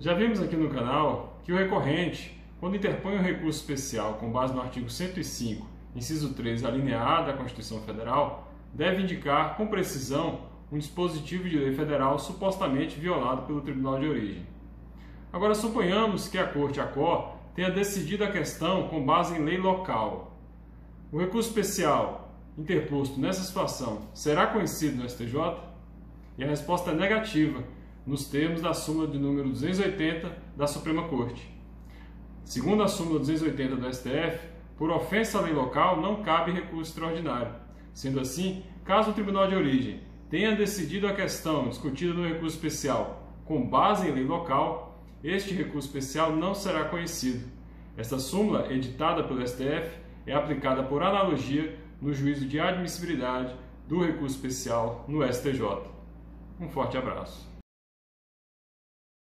Já vimos aqui no canal que o recorrente, quando interpõe um recurso especial com base no artigo 105, inciso 3, alineado da Constituição Federal, deve indicar com precisão um dispositivo de lei federal supostamente violado pelo Tribunal de Origem. Agora, suponhamos que a Corte ACO tenha decidido a questão com base em lei local. O recurso especial interposto nessa situação será conhecido no STJ? E a resposta é negativa, nos termos da súmula de número 280 da Suprema Corte. Segundo a súmula 280 do STF, por ofensa à lei local não cabe recurso extraordinário. Sendo assim, caso o Tribunal de Origem tenha decidido a questão discutida no recurso especial com base em lei local, este recurso especial não será conhecido. Esta súmula, editada pelo STF, é aplicada por analogia no juízo de admissibilidade do recurso especial no STJ. Um forte abraço.